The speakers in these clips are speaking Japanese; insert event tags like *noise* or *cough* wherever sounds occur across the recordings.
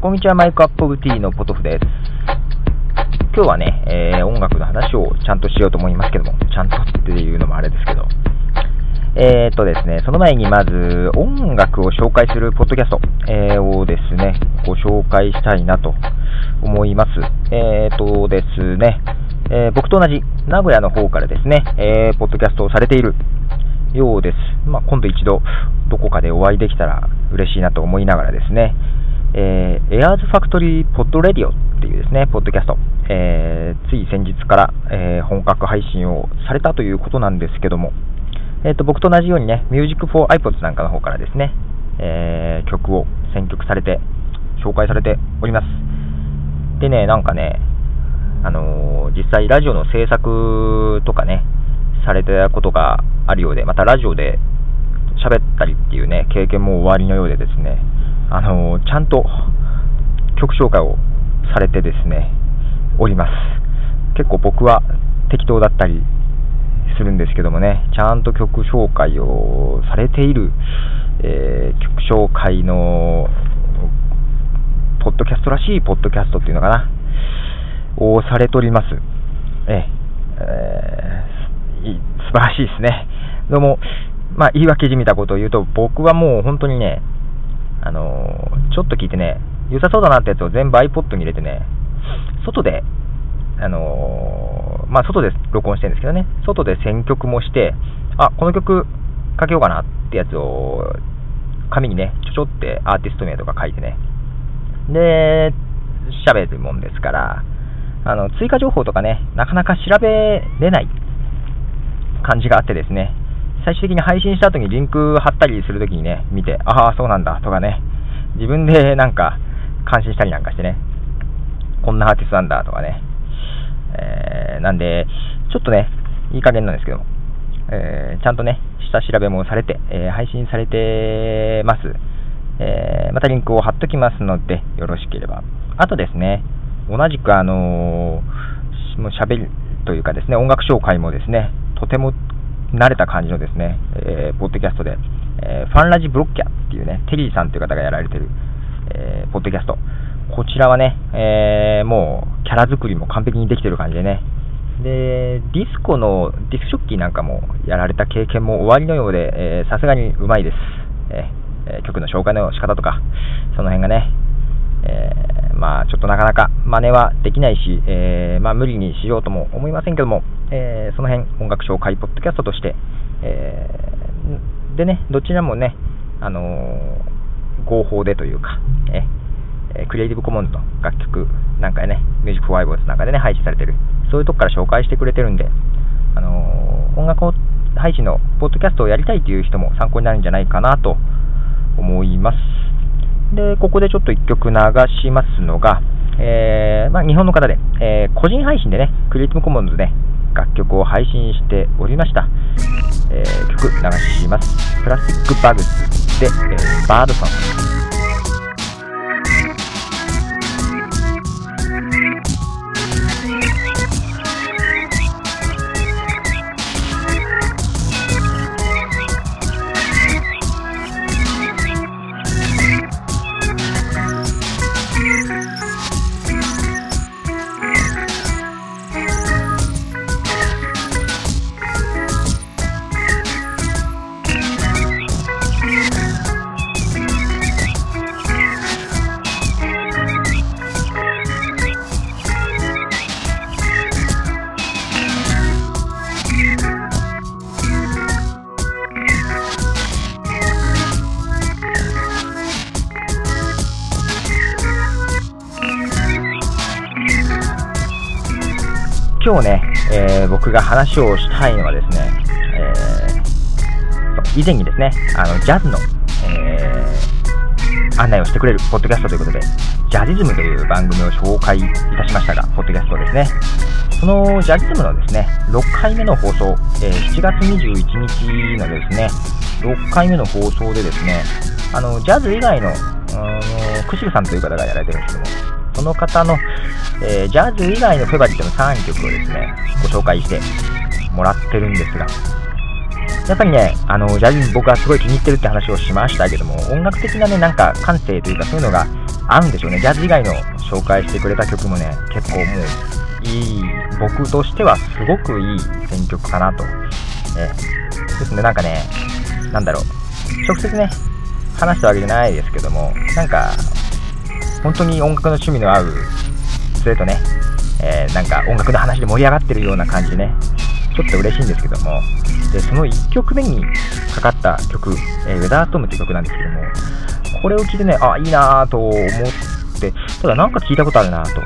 こんにちは、マイクアップオブティーのポトフです。今日はね、えー、音楽の話をちゃんとしようと思いますけども、ちゃんとっていうのもあれですけど、えー、っとですね、その前にまず音楽を紹介するポッドキャスト、えー、をですね、ご紹介したいなと思います。えー、っとですね、え、僕と同じ名古屋の方からですね、えー、ポッドキャストをされているようです。まあ、今度一度どこかでお会いできたら嬉しいなと思いながらですね、えー、エアーズファクトリーポッドレディオっていうですね、ポッドキャスト、えー、つい先日から、えー、本格配信をされたということなんですけども、えーと、僕と同じようにね、Music for iPods なんかの方からですね、えー、曲を選曲されて、紹介されております。でね、なんかね、あの、実際ラジオの制作とかね、されたことがあるようで、またラジオで喋ったりっていうね、経験も終わりのようでですね、あの、ちゃんと曲紹介をされてですね、おります。結構僕は適当だったりするんですけどもね、ちゃんと曲紹介をされている、えー、曲紹介の、ポッドキャストらしいポッドキャストっていうのかな、をされております。ええー、素晴らしいですね。どうも、まあ、言い訳じみたことを言うと、僕はもう本当にね、あのー、ちょっと聞いてね、良さそうだなってやつを全部 iPod に入れてね、外で、あのー、まあ、外で録音してるんですけどね、外で選曲もして、あ、この曲かけようかなってやつを、紙にね、ちょちょってアーティスト名とか書いてね、で、喋るもんですから、あの、追加情報とかね、なかなか調べれない感じがあってですね、最終的に配信した後にリンク貼ったりするときにね、見て、ああ、そうなんだとかね、自分でなんか感心したりなんかしてね、こんなアーティストなんだとかね、えー、なんで、ちょっとね、いい加減なんですけども、えー、ちゃんとね、下調べもされて、えー、配信されてます。えー、またリンクを貼っときますので、よろしければ。あとですね、同じくあのー、もう喋るというかですね、音楽紹介もですね、とても慣れた感じのですね、えー、ポッドキャストで、えー、ファンラジブロッキャっていうね、テリーさんという方がやられてる、えー、ポッドキャスト。こちらはね、えー、もうキャラ作りも完璧にできてる感じでね、で、ディスコのディスクショッキーなんかもやられた経験も終わりのようで、さすがにうまいです、えー、曲の紹介の仕方とか、その辺がね、えー、まあ、ちょっとなかなか真似はできないし、えー、まあ、無理にしようとも思いませんけども、えー、その辺、音楽紹介ポッドキャストとして、えでね、どちらもね、あの合法でというか、え Creative Commons の楽曲なんかね、 Music for iPods なんかでね、配信されてる、そういうとこから紹介してくれてるんで、あの音楽配信のポッドキャストをやりたいという人も参考になるんじゃないかなと思います。で、ここでちょっと1曲流しますのが、え、まあ、日本の方で、え、個人配信でね、クリエイティブコモンズで、ね、楽曲を配信しておりました。えー、曲流します。プラスチックバグスで、えー、バードソン今日ね、えー、僕が話をしたいのはですね、えー、以前にですね、あの、ジャズの、えー、案内をしてくれるポッドキャストということで、ジャジズムという番組を紹介いたしましたが、ポッドキャストですね。そのジャジズムのですね、6回目の放送、えー、7月21日のですね、6回目の放送でですね、あの、ジャズ以外の、あの、クシルさんという方がやられてるんですけども、その方の、えー、ジャズ以外のフェバリットの3曲をですね、ご紹介してもらってるんですが、やっぱりね、あの、ジャズに僕はすごい気に入ってるって話をしましたけども、音楽的なね、なんか感性というかそういうのが合うんでしょうね。ジャズ以外の紹介してくれた曲もね、結構もう、いい、僕としてはすごくいい選曲かなと。えですね、なんかね、なんだろう、直接ね、話したわけじゃないですけども、なんか、本当に音楽の趣味の合う、それとね、えー、なんか音楽の話で盛り上がってるような感じでね、ちょっと嬉しいんですけども、でその1曲目にかかった曲、えー、ウェザーストームって曲なんですけども、これを聞いてね、あ、いいなと思って、ただなんか聞いたことあるなと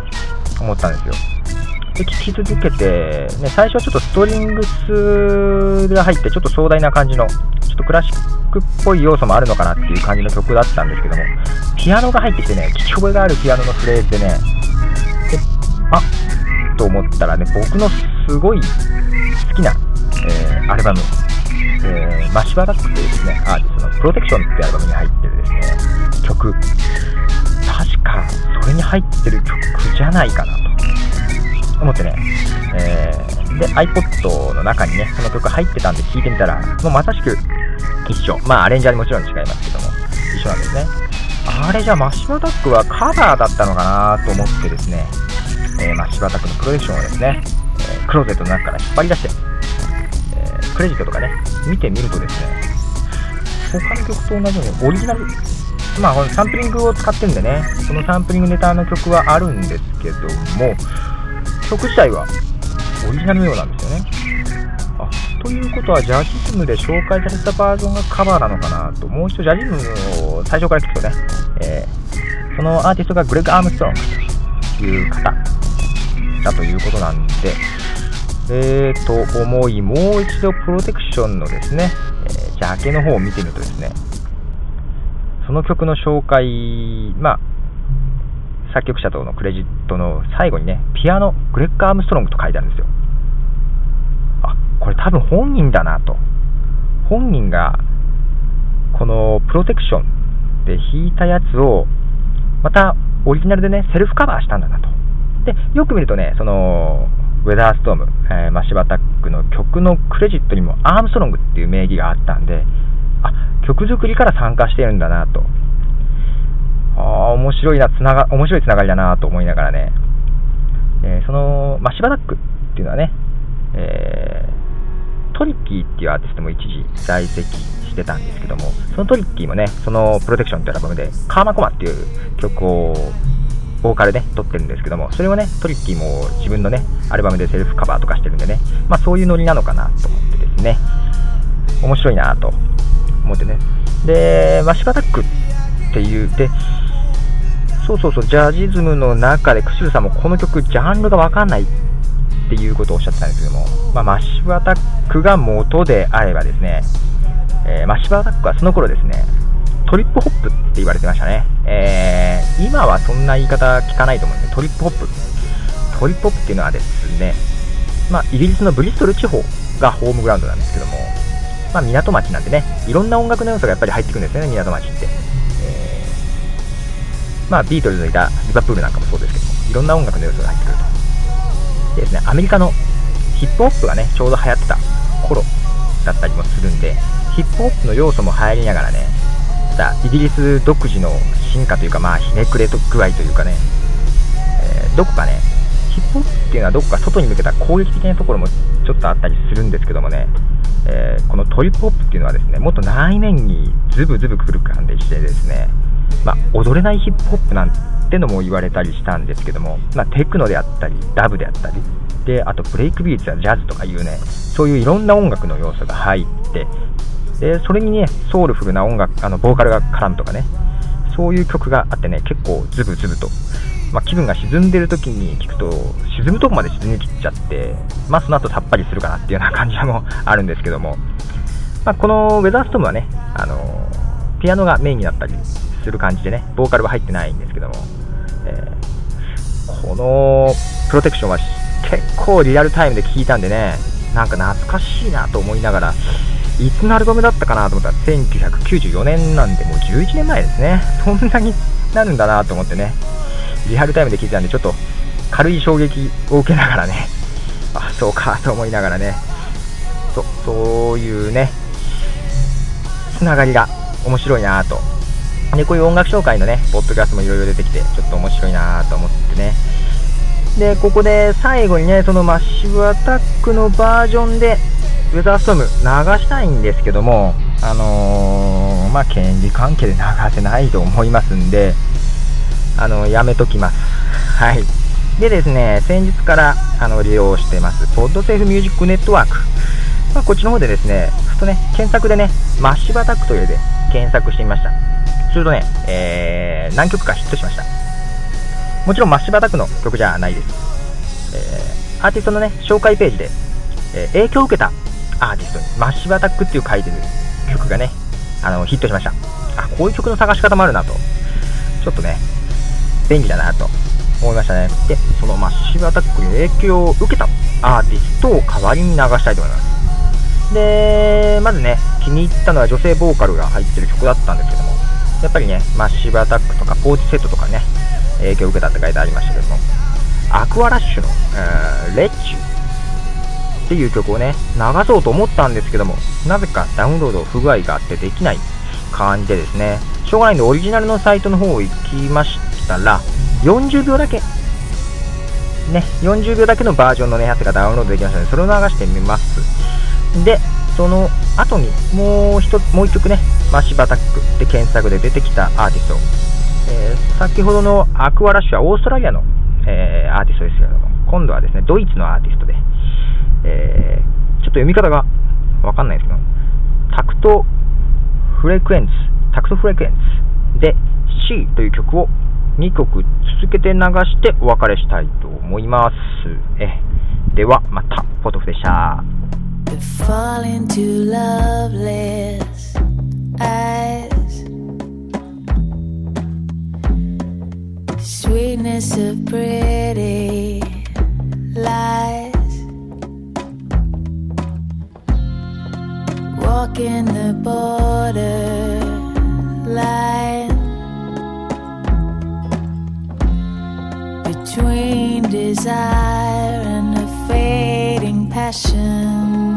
思ったんですよ。で、聴き続けて、ね、最初はちょっとストリングスが入って、ちょっと壮大な感じの、ちょっとクラシックっぽい要素もあるのかなっていう感じの曲だったんですけども、ピアノが入ってきてね、聞き覚えがあるピアノのフレーズでね、であと思ったらね、僕のすごい好きな、えー、アルバム、えー、マシバダックというですね、アーティストのプロテクションっていうアルバムに入ってるですね、曲、確かそれに入ってる曲じゃないかなと思ってね、えー、で、iPod の中にね、その曲入ってたんで聴いてみたら、もうまさしく一緒。まあ、アレンジャーにもちろん違いますけども、一緒なんですね。あれじゃあマシュバダックはカバーだったのかなと思ってですね、えー、まあ、柴田君のプロジェクションをですね、えー、クローゼットの中から引っ張り出して、えー、クレジットとかね、見てみるとですね、他の曲と同じようにオリジナル、まあ、サンプリングを使ってるんでね、そのサンプリングネタの曲はあるんですけども、曲自体はオリジナルのようなんですよね。あということは、ジャジズムで紹介されたバージョンがカバーなのかなと、もう一度ジャジズムを最初から聞くとね、えー、そのアーティストがグレッグ・アームストロングという方だということなんで、えーと思い、もう一度プロテクションのですね、えー、ジャケの方を見てみるとですね、その曲の紹介、まあ、作曲者とのクレジットの最後にね、ピアノ、グレッグ・アームストロングと書いてあるんですよ。あ、これ多分本人だなと。本人が、このプロテクションで弾いたやつを、またオリジナルでね、セルフカバーしたんだなと。で、よく見るとね、その、ウェザーストーム、えー、マシバタックの曲のクレジットにもアームストロングっていう名義があったんで、あ、曲作りから参加してるんだなと。ああ、面白いな、つなが、面白いつながりだなと思いながらね、えー、その、マシバタックっていうのはね、えー、トリッキーっていうアーティストも一時在籍してたんですけども、そのトリッキーもね、そのプロテクションっていうアルバムで、カーマコマっていう曲を、ボーカルで撮ってるんですけども、それをね、トリッキーも自分のね、アルバムでセルフカバーとかしてるんでね、まあそういうノリなのかなと思ってですね、面白いなと思ってね。で、 Massive Attack っていう、で、そうそうそう、ジャージズムの中で、クシルさんもこの曲、ジャンルがわかんないってていうことをおっしゃってたんですけども、まあ、 Massive Attack が元であればですね、えー、 Massive Attack はその頃ですね、トリップホップって言われてましたね。えー、今はそんな言い方聞かないと思うんで、トリップホップ。トリップホップっていうのはですね、まあ、イギリスのブリストル地方がホームグラウンドなんですけども、まあ、港町なんでね、いろんな音楽の要素がやっぱり入ってくるんですよね、港町って。えー、まあ、ビートルズのいたリバプールなんかもそうですけども、いろんな音楽の要素が入ってくると。でですね、アメリカのヒップホップがね、ちょうど流行ってた頃だったりもするんで、ヒップホップの要素も入りながらね、またイギリス独自の進化というか、まあ、ひねくれ具合というかね、えー、どこかね、ヒップホップっていうのはどこか外に向けた攻撃的なところもちょっとあったりするんですけどもね、えー、このトリップホップっていうのはですね、もっと内面にズブズブくる感でしてですね、まあ、踊れないヒップホップなんてのも言われたりしたんですけども、まあ、テクノであったり、ダブであったり、で、あとブレイクビーツやジャズとかいうね、そういういろんな音楽の要素が入って、で、それにね、ソウルフルな音楽、あの、ボーカルが絡むとかね、そういう曲があってね、結構ズブズブと、まあ、気分が沈んでる時に聞くと、沈むとこまで沈みきっちゃって、まあ、その後さっぱりするかなっていうような感じも *laughs* あるんですけども、まあ、このウェザーストームはね、あのピアノがメインになったりする感じでね、ボーカルは入ってないんですけども、えー、このプロテクションは結構リアルタイムで聴いたんでね、なんか懐かしいなと思いながら、いつのアルバムだったかなと思ったら、1994年なんで、もう11年前ですね。そんなになるんだなと思ってね、リアルタイムで聞いてたんで、ちょっと軽い衝撃を受けながらね、*laughs* あ、そうかと思いながらね、そそういうね、つながりが面白いなと。で、こういう音楽紹介のね、ポッドキャストもいろいろ出てきて、ちょっと面白いなと思ってね。で、ここで最後にね、そのマッシブアタックのバージョンで、ウェザーストーム流したいんですけども、あのー、まあ、権利関係で流せないと思いますんで、あのやめときます。はい。でですね、先日からあの利用してます、ポッドセーフミュージックネットワーク。まあ、こっちの方でですね、ふとね、検索でね、マッシブアタックというで検索してみました。するとね、えー、何曲かヒットしました。もちろんマッシブアタックの曲じゃないです。えー、アーティストのね、紹介ページで、えー、影響を受けたアーティストにマッシブアタックっていう書いてる曲がね、あの、ヒットしました。あ、こういう曲の探し方もあるなと。ちょっとね、便利だなと思いましたね。で、そのマッシブアタックに影響を受けたアーティストを代わりに流したいと思います。で、まずね、気に入ったのは女性ボーカルが入ってる曲だったんですけども、やっぱりね、マッシブアタックとかポーチセットとかね、影響を受けたって書いてありましたけども、アクアラッシュの、えー、レッチュっていう曲をね、流そうと思ったんですけども、なぜかダウンロード不具合があってできない感じでですね、しょうがないんでオリジナルのサイトの方を行きましたら、40秒だけ、ね、40秒だけのバージョンの、ね、やつがダウンロードできましたので、それを流してみます。で、その後にもう一もう一曲ね、Massive Attack で検索で出てきたアーティスト、えー、先ほどのアクアラッシュはオーストラリアの、えー、アーティストですけれども、今度はですね、ドイツのアーティストで、えー、ちょっと読み方がわかんないですけど、タクトフレクエンス、タクトフレクエンスで C という曲を2曲続けて流してお別れしたいと思います。えではまた、ポトフでした。Of pretty lies. Walking the border line. between desire and a fading passion.